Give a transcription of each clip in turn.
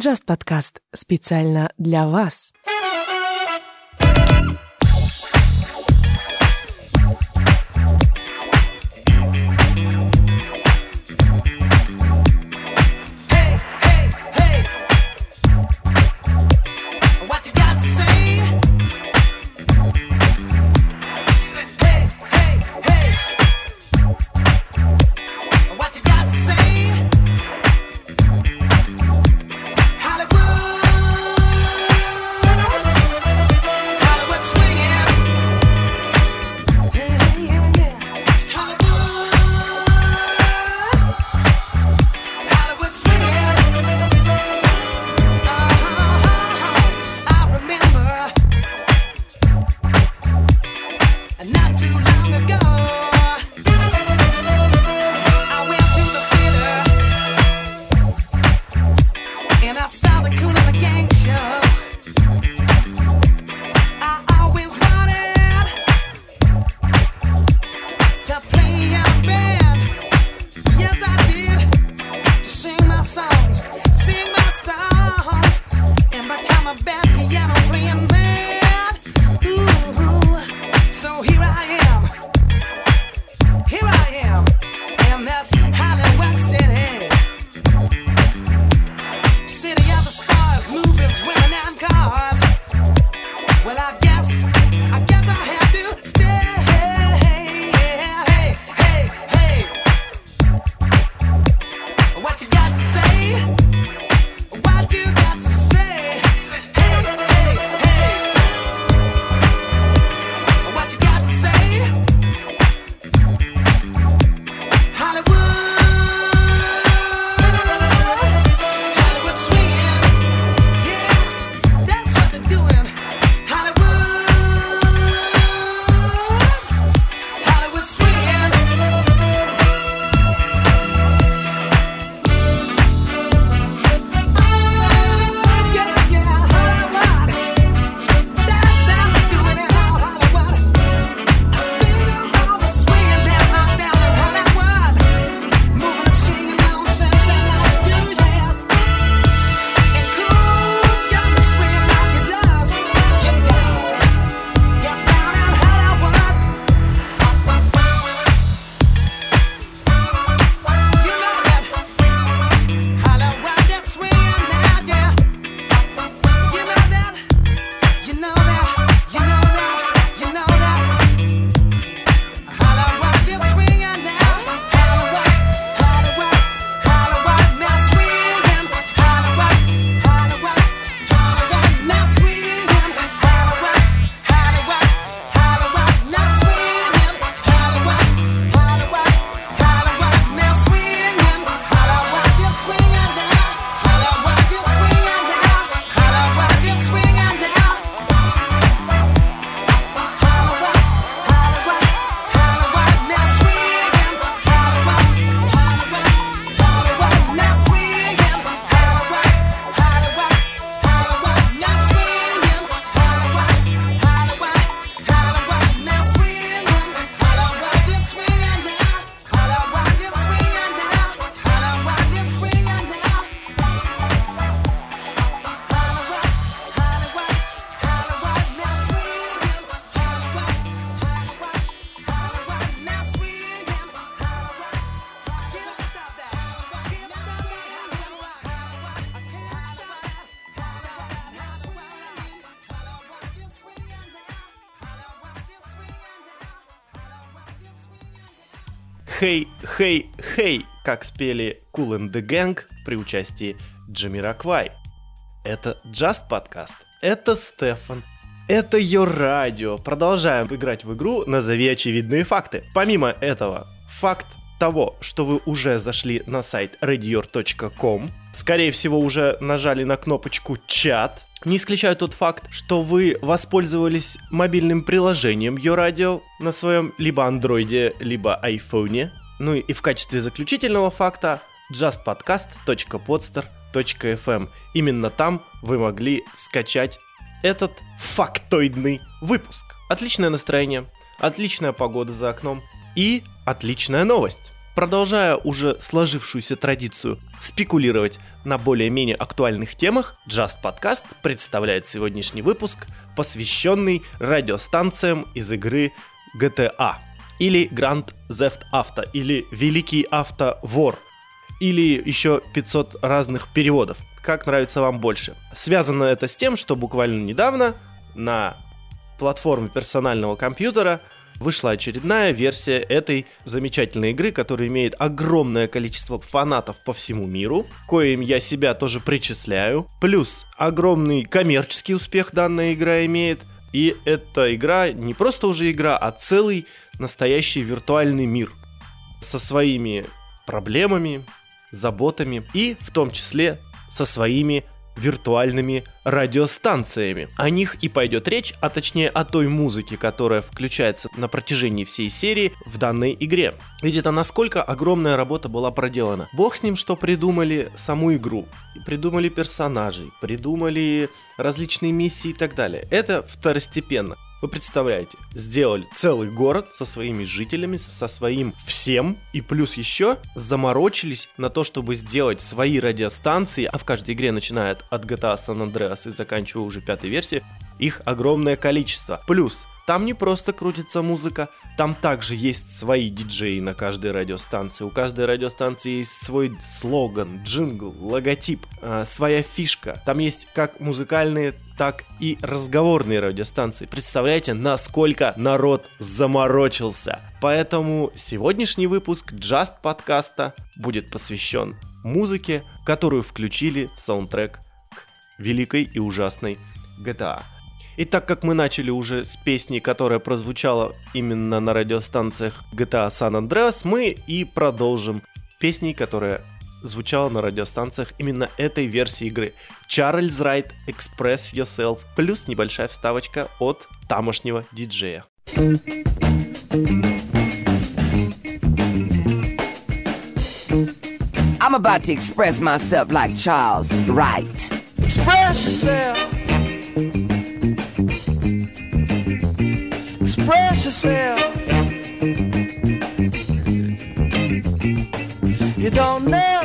Just Podcast специально для вас. как спели Cool and the Gang при участии Джамираквай. Это Just Podcast. это Стефан, это ее радио. Продолжаем играть в игру «Назови очевидные факты». Помимо этого, факт того, что вы уже зашли на сайт radior.com, скорее всего уже нажали на кнопочку «Чат», не исключаю тот факт, что вы воспользовались мобильным приложением Йо Радио на своем либо андроиде, либо айфоне. Ну и в качестве заключительного факта justpodcast.podster.fm. Именно там вы могли скачать этот фактоидный выпуск. Отличное настроение, отличная погода за окном и отличная новость. Продолжая уже сложившуюся традицию спекулировать на более-менее актуальных темах, Just Podcast представляет сегодняшний выпуск, посвященный радиостанциям из игры GTA или Grand Theft Auto или Великий Авто Вор или еще 500 разных переводов. Как нравится вам больше. Связано это с тем, что буквально недавно на платформе персонального компьютера вышла очередная версия этой замечательной игры, которая имеет огромное количество фанатов по всему миру, коим я себя тоже причисляю. Плюс огромный коммерческий успех данная игра имеет. И эта игра не просто уже игра, а целый настоящий виртуальный мир со своими проблемами, заботами и в том числе со своими виртуальными радиостанциями. О них и пойдет речь, а точнее о той музыке, которая включается на протяжении всей серии в данной игре. Ведь это насколько огромная работа была проделана. Бог с ним, что придумали саму игру, придумали персонажей, придумали различные миссии и так далее. Это второстепенно. Вы представляете, сделали целый город со своими жителями, со своим всем, и плюс еще заморочились на то, чтобы сделать свои радиостанции, а в каждой игре, начиная от GTA San Andreas и заканчивая уже пятой версией, их огромное количество. Плюс там не просто крутится музыка, там также есть свои диджеи на каждой радиостанции. У каждой радиостанции есть свой слоган, джингл, логотип, э, своя фишка. Там есть как музыкальные, так и разговорные радиостанции. Представляете, насколько народ заморочился. Поэтому сегодняшний выпуск Just подкаста будет посвящен музыке, которую включили в саундтрек к великой и ужасной GTA. И так как мы начали уже с песни, которая прозвучала именно на радиостанциях GTA San Andreas, мы и продолжим песней, которая звучала на радиостанциях именно этой версии игры. Charles Wright Express Yourself плюс небольшая вставочка от тамошнего диджея. I'm about to express myself like Charles Wright. Express yourself. Yourself. You don't never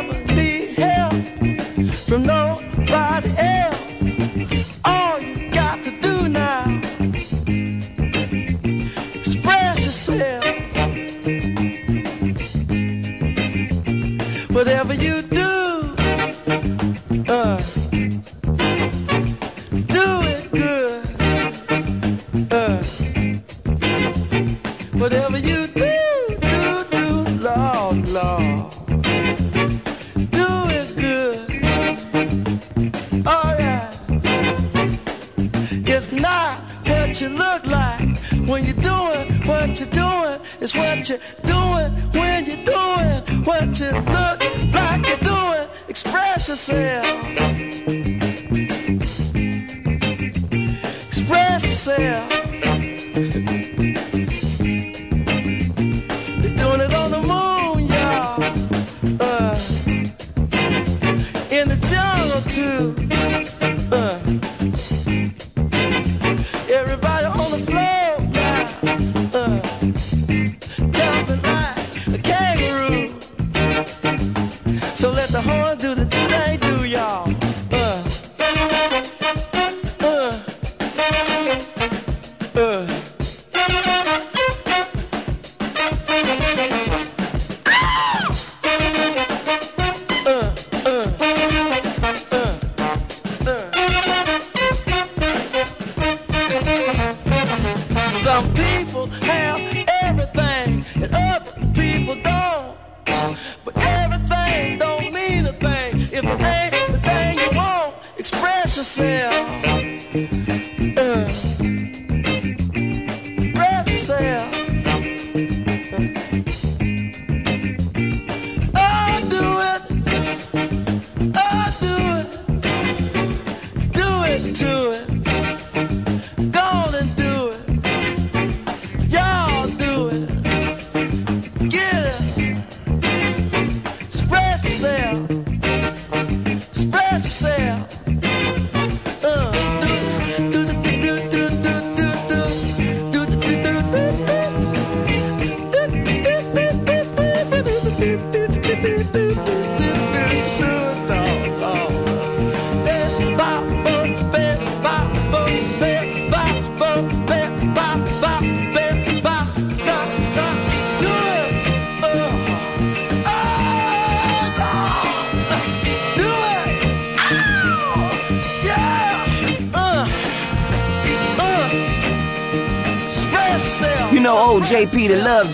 overflow.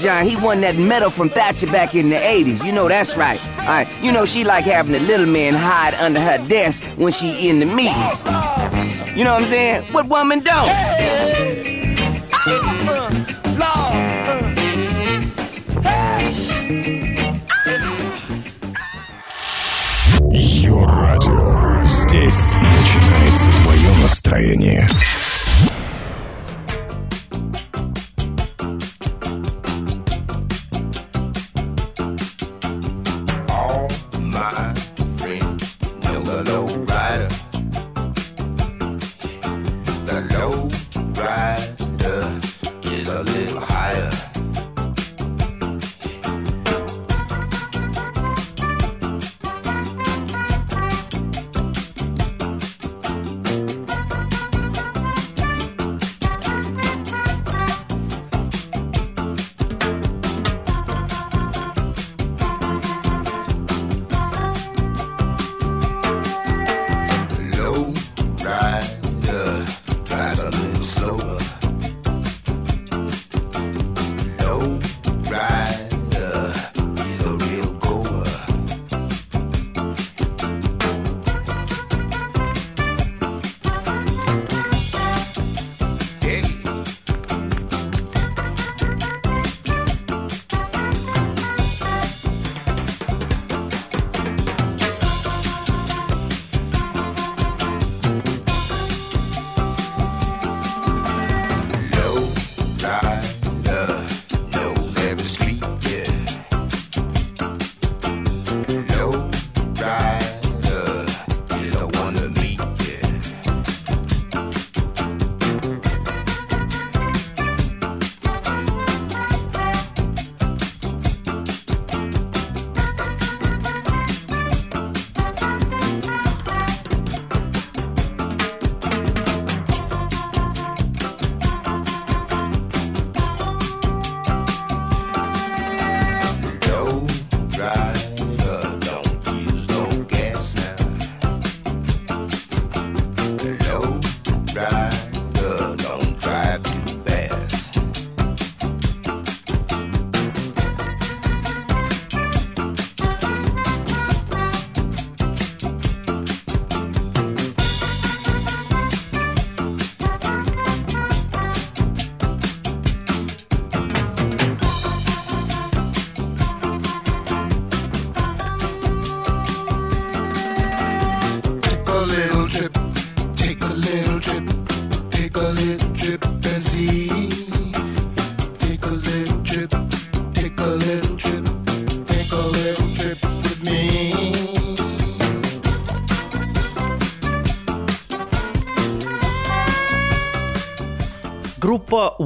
John, he won that medal from Thatcher back in the 80s. You know that's right. All right, you know she like having the little man hide under her desk when she in the meetings. You know what I'm saying? What woman don't? Йо-радио. Здесь начинается твое настроение.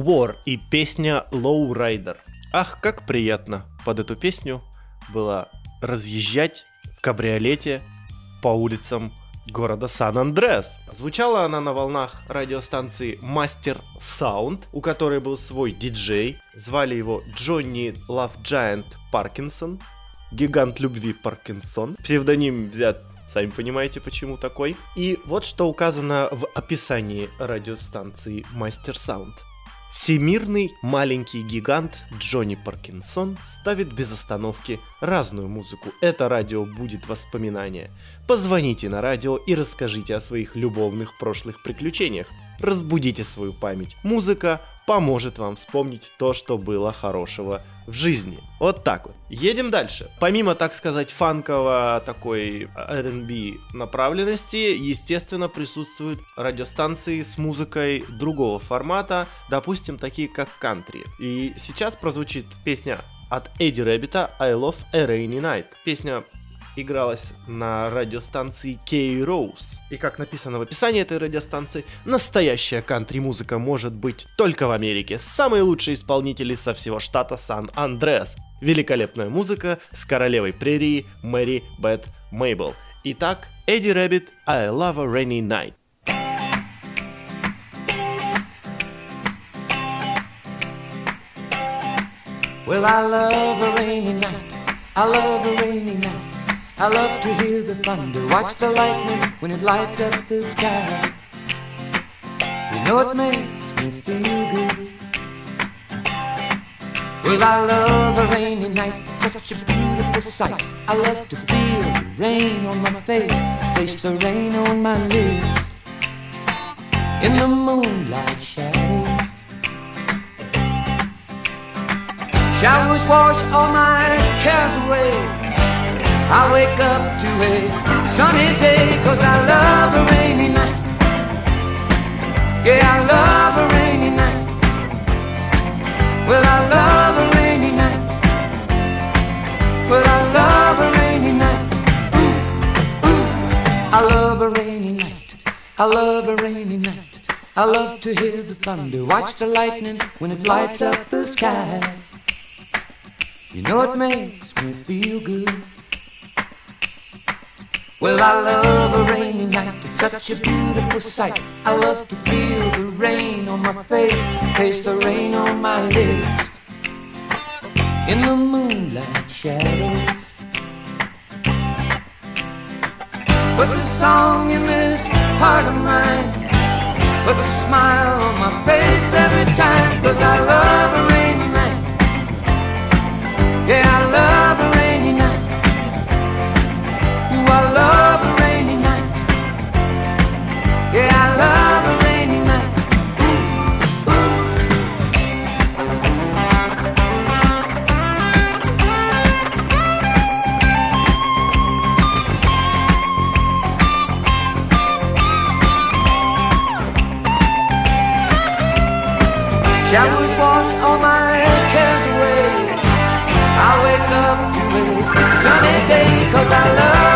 War и песня Low Rider. Ах, как приятно под эту песню было разъезжать в кабриолете по улицам города Сан-Андреас. Звучала она на волнах радиостанции Master Sound, у которой был свой диджей. Звали его Джонни Love Giant Паркинсон. Гигант любви Паркинсон. Псевдоним взят Сами понимаете, почему такой. И вот что указано в описании радиостанции Master Sound. Всемирный маленький гигант Джонни Паркинсон ставит без остановки разную музыку. Это радио будет воспоминания. Позвоните на радио и расскажите о своих любовных прошлых приключениях. Разбудите свою память. Музыка поможет вам вспомнить то, что было хорошего в жизни. Вот так вот. Едем дальше. Помимо, так сказать, фанково такой R&B направленности, естественно, присутствуют радиостанции с музыкой другого формата, допустим, такие как кантри. И сейчас прозвучит песня от Эдди Рэббита «I Love a Rainy Night». Песня игралась на радиостанции K-Rose. И как написано в описании этой радиостанции, настоящая кантри-музыка может быть только в Америке. Самые лучшие исполнители со всего штата Сан-Андреас. Великолепная музыка с королевой прерии Мэри Бет Мейбл. Итак, Эдди Рэббит «I Love a Rainy Night». Well, I love a rainy night. I love a rainy night. I love to hear the thunder, watch the lightning when it lights up the sky. You know it makes me feel good. Well, I love a rainy night, such a beautiful sight. I love to feel the rain on my face, taste the rain on my lips. In the moonlight shadows. Showers wash all my cares away. I wake up to a sunny day cause I love a rainy night. Yeah, I love a rainy night. Well, I love a rainy night. Well, I love a rainy night. Ooh, ooh. I love a rainy night. I love a rainy night. I love to hear the thunder, watch the lightning when it lights up the sky. You know it makes me feel good. Well, I love a rainy night. It's such a beautiful sight. I love to feel the rain on my face, taste the rain on my lips. In the moonlight shadows. Puts a song in this heart of mine. Puts a smile on my face every time. Cause I love a rainy night. Yeah, I love Showers wash all my cares away. I wake up to a sunny day cause I love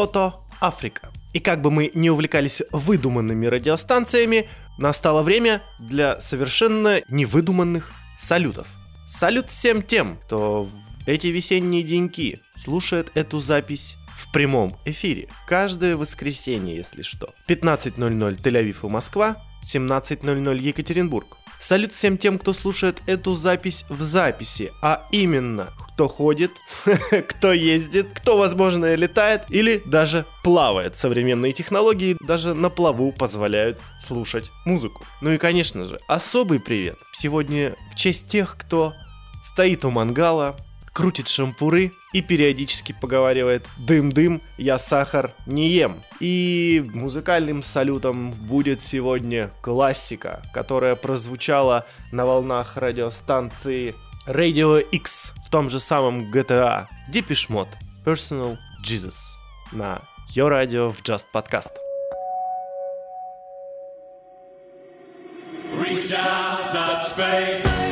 То-то Африка. И как бы мы не увлекались выдуманными радиостанциями, настало время для совершенно невыдуманных салютов. Салют всем тем, кто в эти весенние деньки слушает эту запись в прямом эфире. Каждое воскресенье, если что. 15.00 Тель-Авив и Москва, 17.00 Екатеринбург. Салют всем тем, кто слушает эту запись в записи, а именно, кто ходит, кто ездит, кто, возможно, летает или даже плавает. Современные технологии даже на плаву позволяют слушать музыку. Ну и, конечно же, особый привет сегодня в честь тех, кто стоит у мангала, крутит шампуры и периодически поговаривает «Дым-дым, я сахар не ем». И музыкальным салютом будет сегодня классика, которая прозвучала на волнах радиостанции Radio X в том же самом GTA Deepish Mode Personal Jesus на Your Radio в Just Podcast. Reach out, touch faith.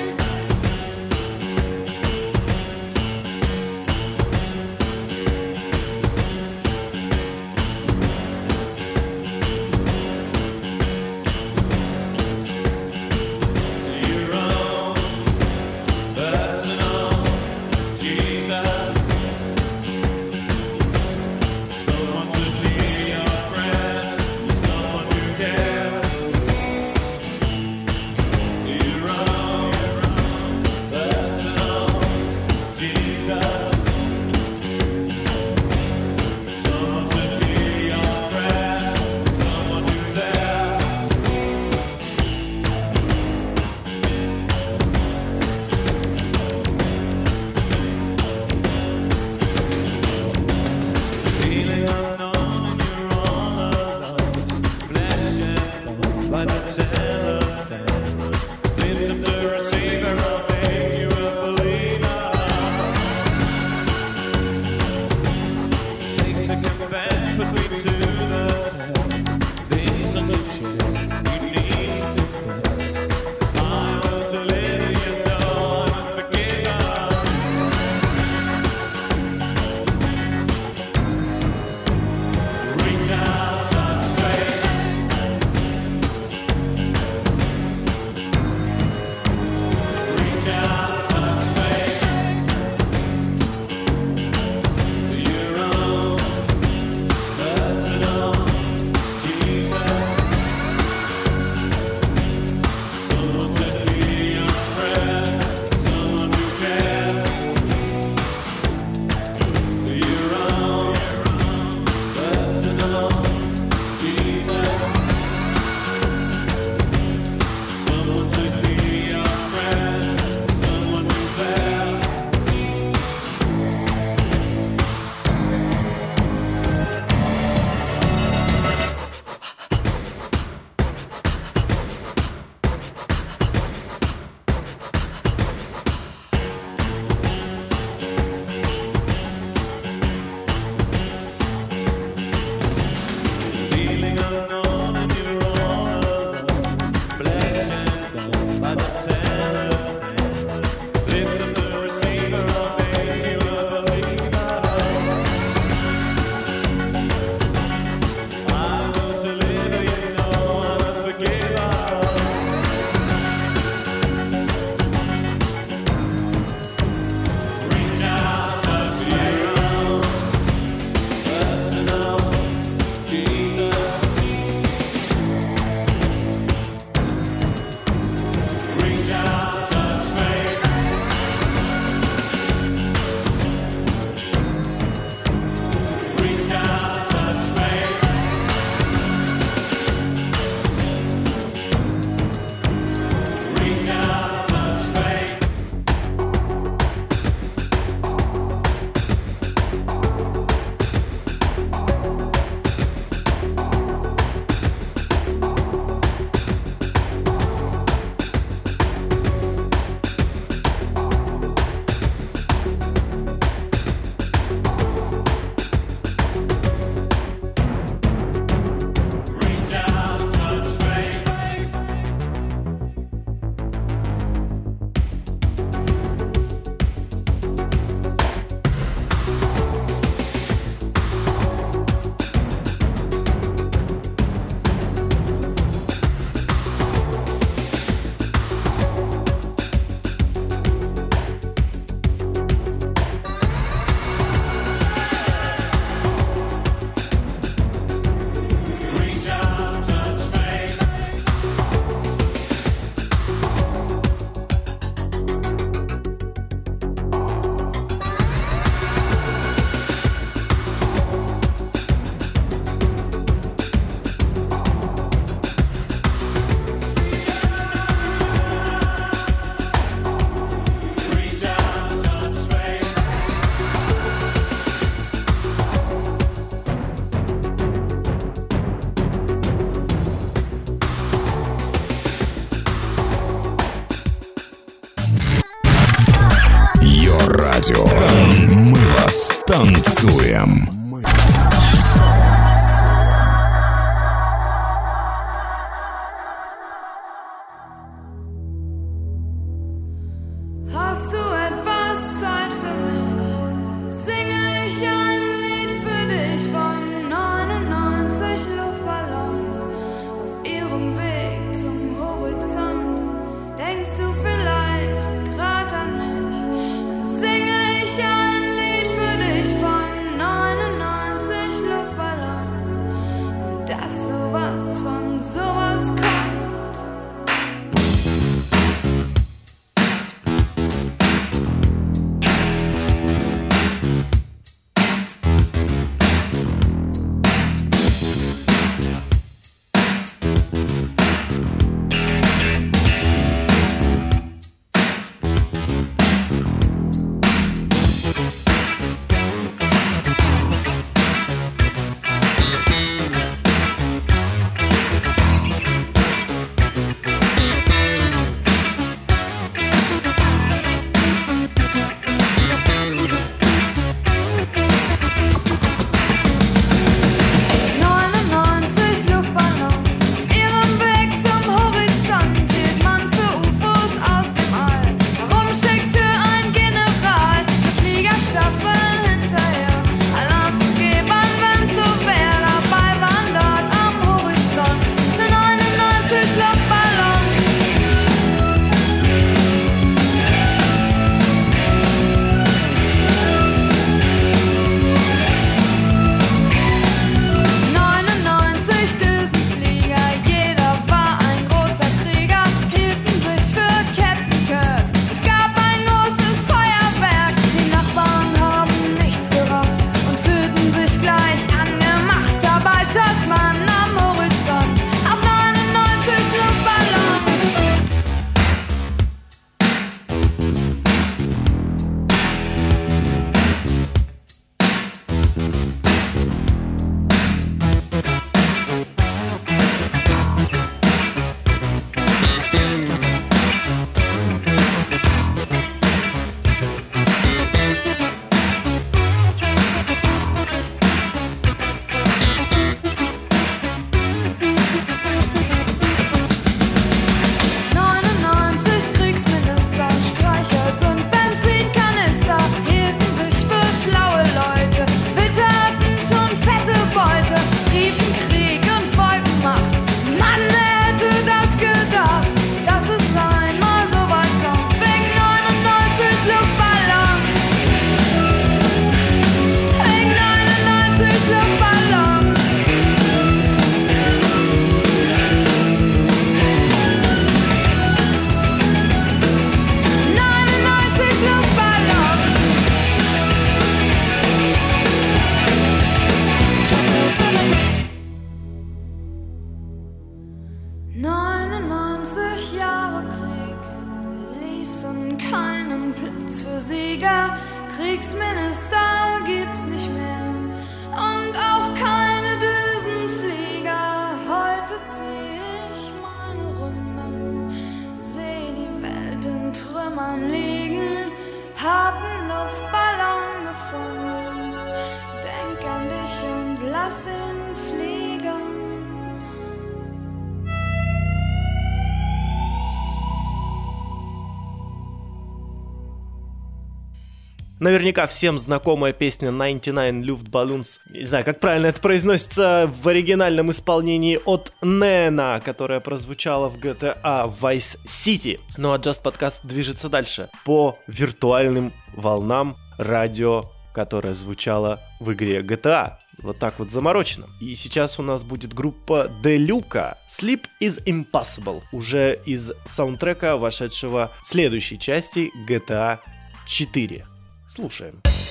Наверняка всем знакомая песня 99 Luftballons. Не знаю, как правильно это произносится в оригинальном исполнении от Нена, которая прозвучала в GTA Vice City. Ну а Just Podcast движется дальше по виртуальным волнам радио, которое звучало в игре GTA. Вот так вот заморочено. И сейчас у нас будет группа Делюка. Sleep is Impossible. Уже из саундтрека, вошедшего в следующей части GTA 4. Слушаем. DJ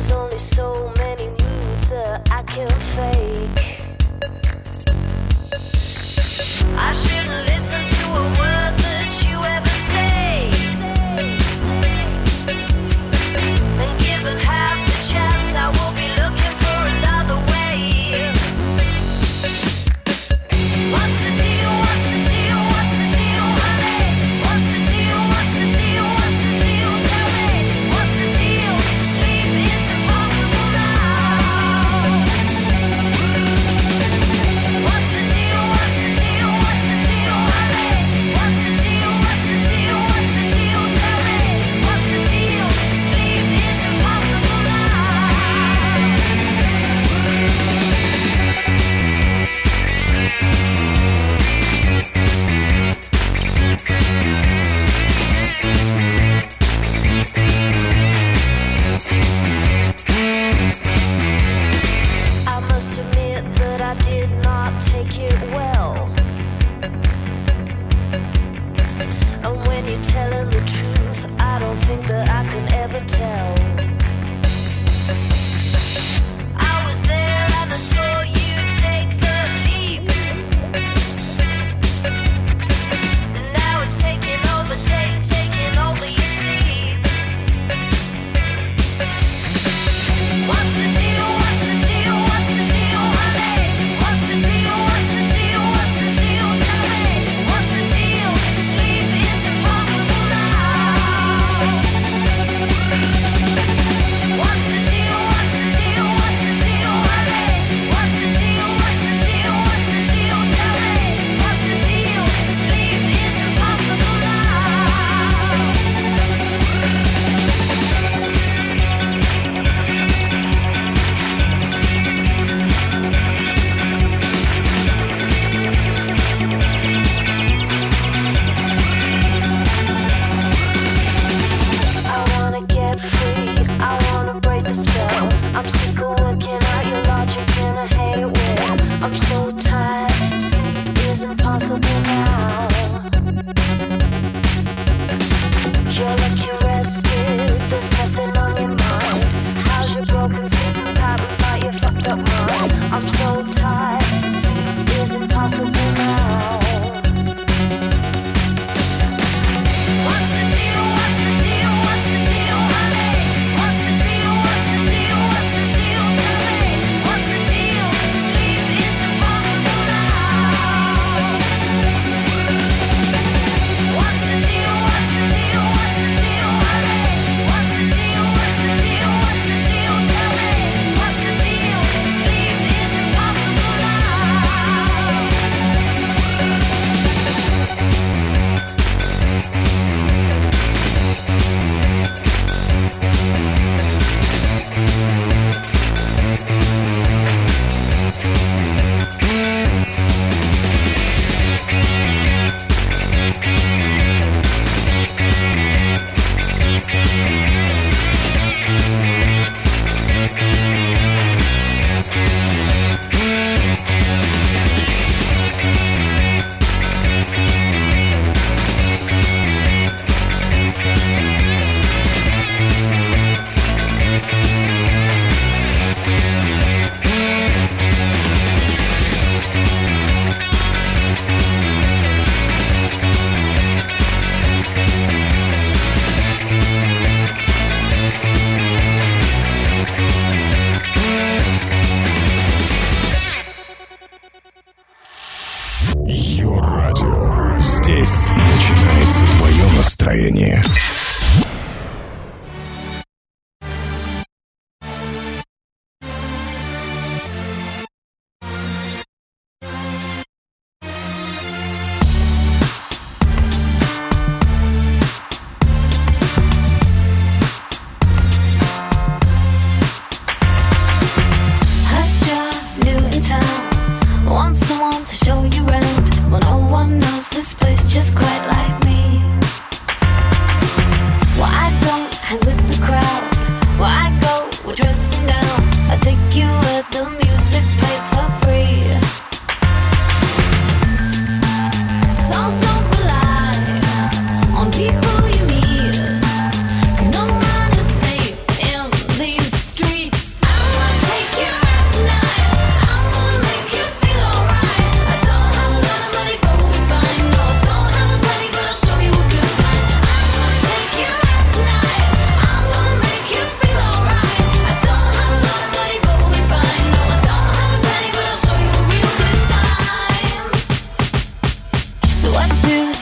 There's only so many moods that I can fake. I shouldn't listen to.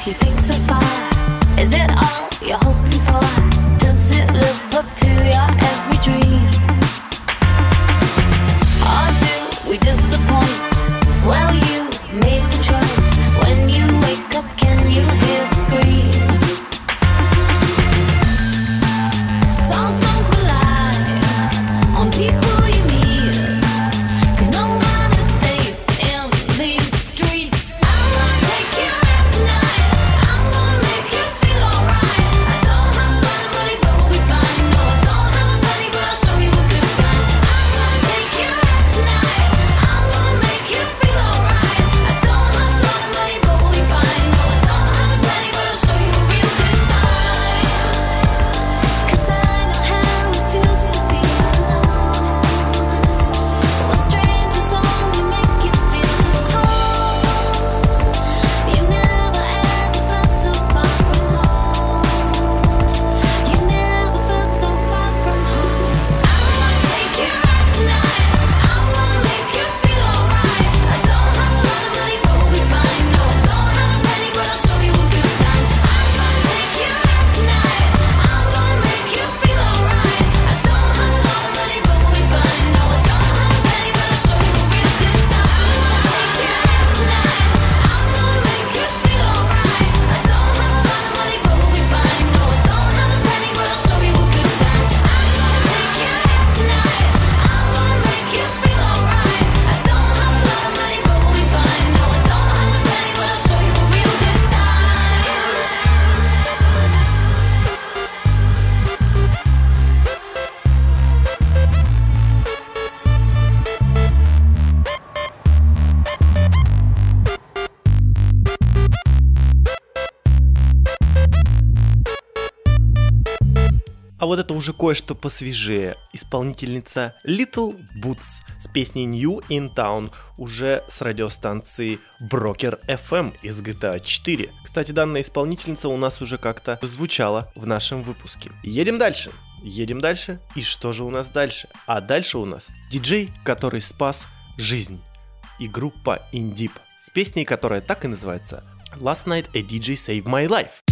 he thinks so? вот это уже кое-что посвежее. Исполнительница Little Boots с песней New in Town уже с радиостанции Broker FM эм» из GTA 4. Кстати, данная исполнительница у нас уже как-то звучала в нашем выпуске. Едем дальше. Едем дальше. И что же у нас дальше? А дальше у нас диджей, который спас жизнь. И группа Индип с песней, которая так и называется Last Night a DJ Saved My Life.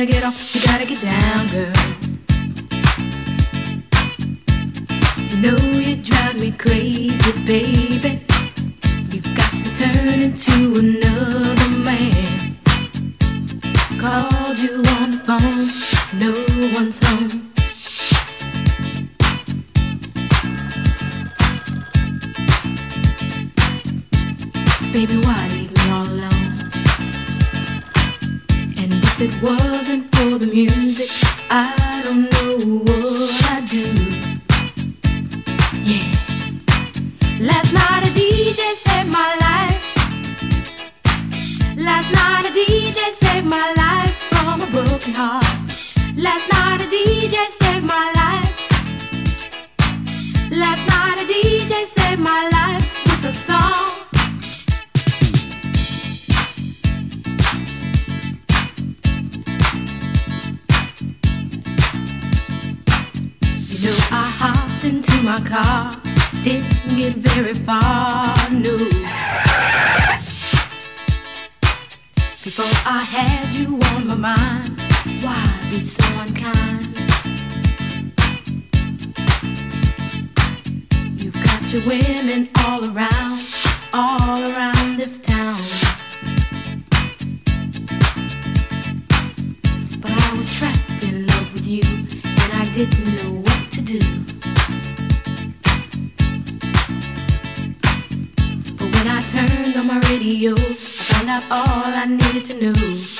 gotta get off, you gotta get down, girl. it wasn't for the music, I women all around, all around this town. But I was trapped in love with you, and I didn't know what to do. But when I turned on my radio, I found out all I needed to know.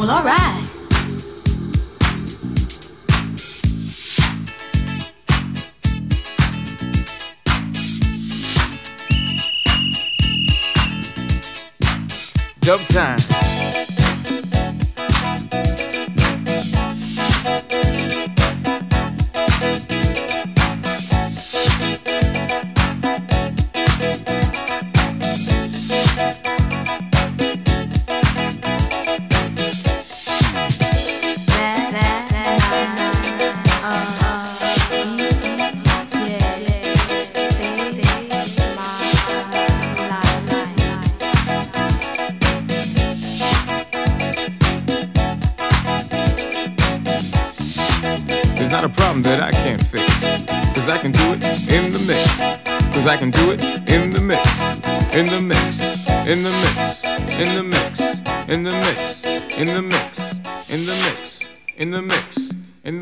Well, alright. Dub time.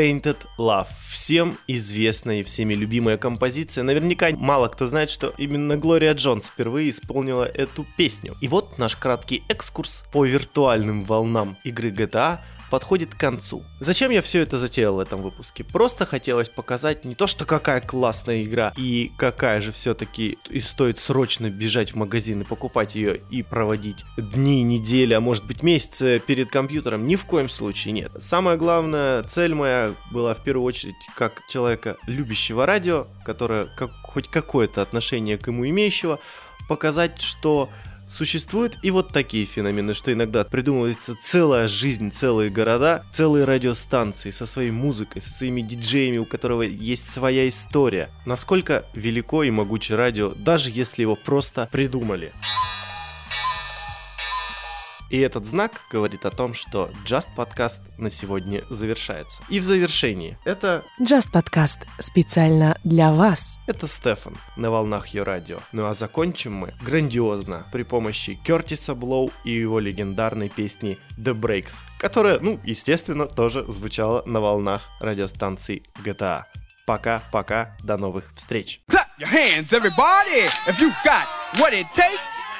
Tainted Love. Всем известная и всеми любимая композиция. Наверняка мало кто знает, что именно Глория Джонс впервые исполнила эту песню. И вот наш краткий экскурс по виртуальным волнам игры GTA подходит к концу. Зачем я все это затеял в этом выпуске? Просто хотелось показать не то, что какая классная игра и какая же все-таки и стоит срочно бежать в магазин и покупать ее и проводить дни, недели, а может быть месяцы перед компьютером. Ни в коем случае нет. Самая главная цель моя была в первую очередь как человека, любящего радио, которое как, хоть какое-то отношение к ему имеющего, показать, что Существуют и вот такие феномены, что иногда придумывается целая жизнь, целые города, целые радиостанции со своей музыкой, со своими диджеями, у которого есть своя история. Насколько велико и могучее радио, даже если его просто придумали. И этот знак говорит о том, что Just подкаст на сегодня завершается. И в завершении это Just Podcast специально для вас. Это Стефан на волнах ее радио. Ну а закончим мы грандиозно при помощи Кертиса Блоу и его легендарной песни The Breaks, которая, ну, естественно, тоже звучала на волнах радиостанции GTA. Пока-пока, до новых встреч. Clap your hands, everybody, if you got what it takes.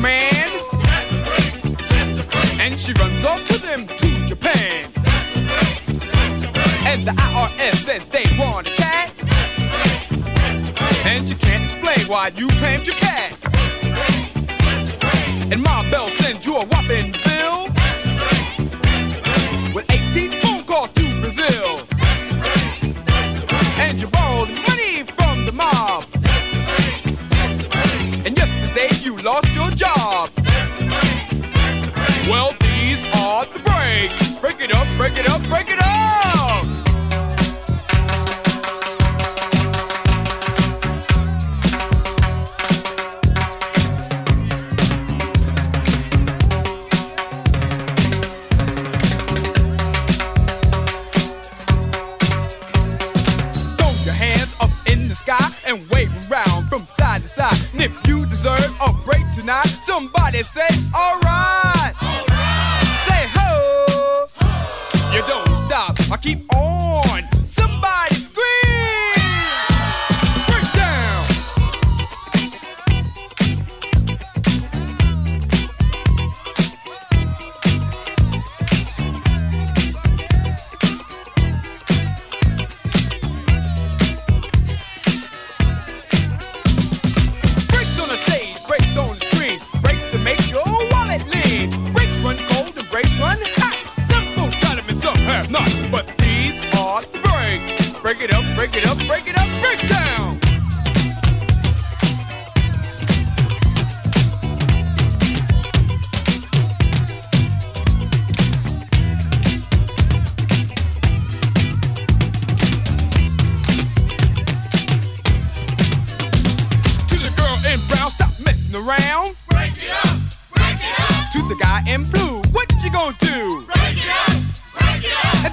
With another man, and she runs off to them to Japan, and the IRS says they want to chat, and you can't explain why you claimed your cat,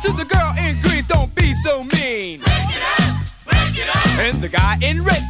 to the girl in green, don't be so mean. Break it up, break it up. And the guy in red,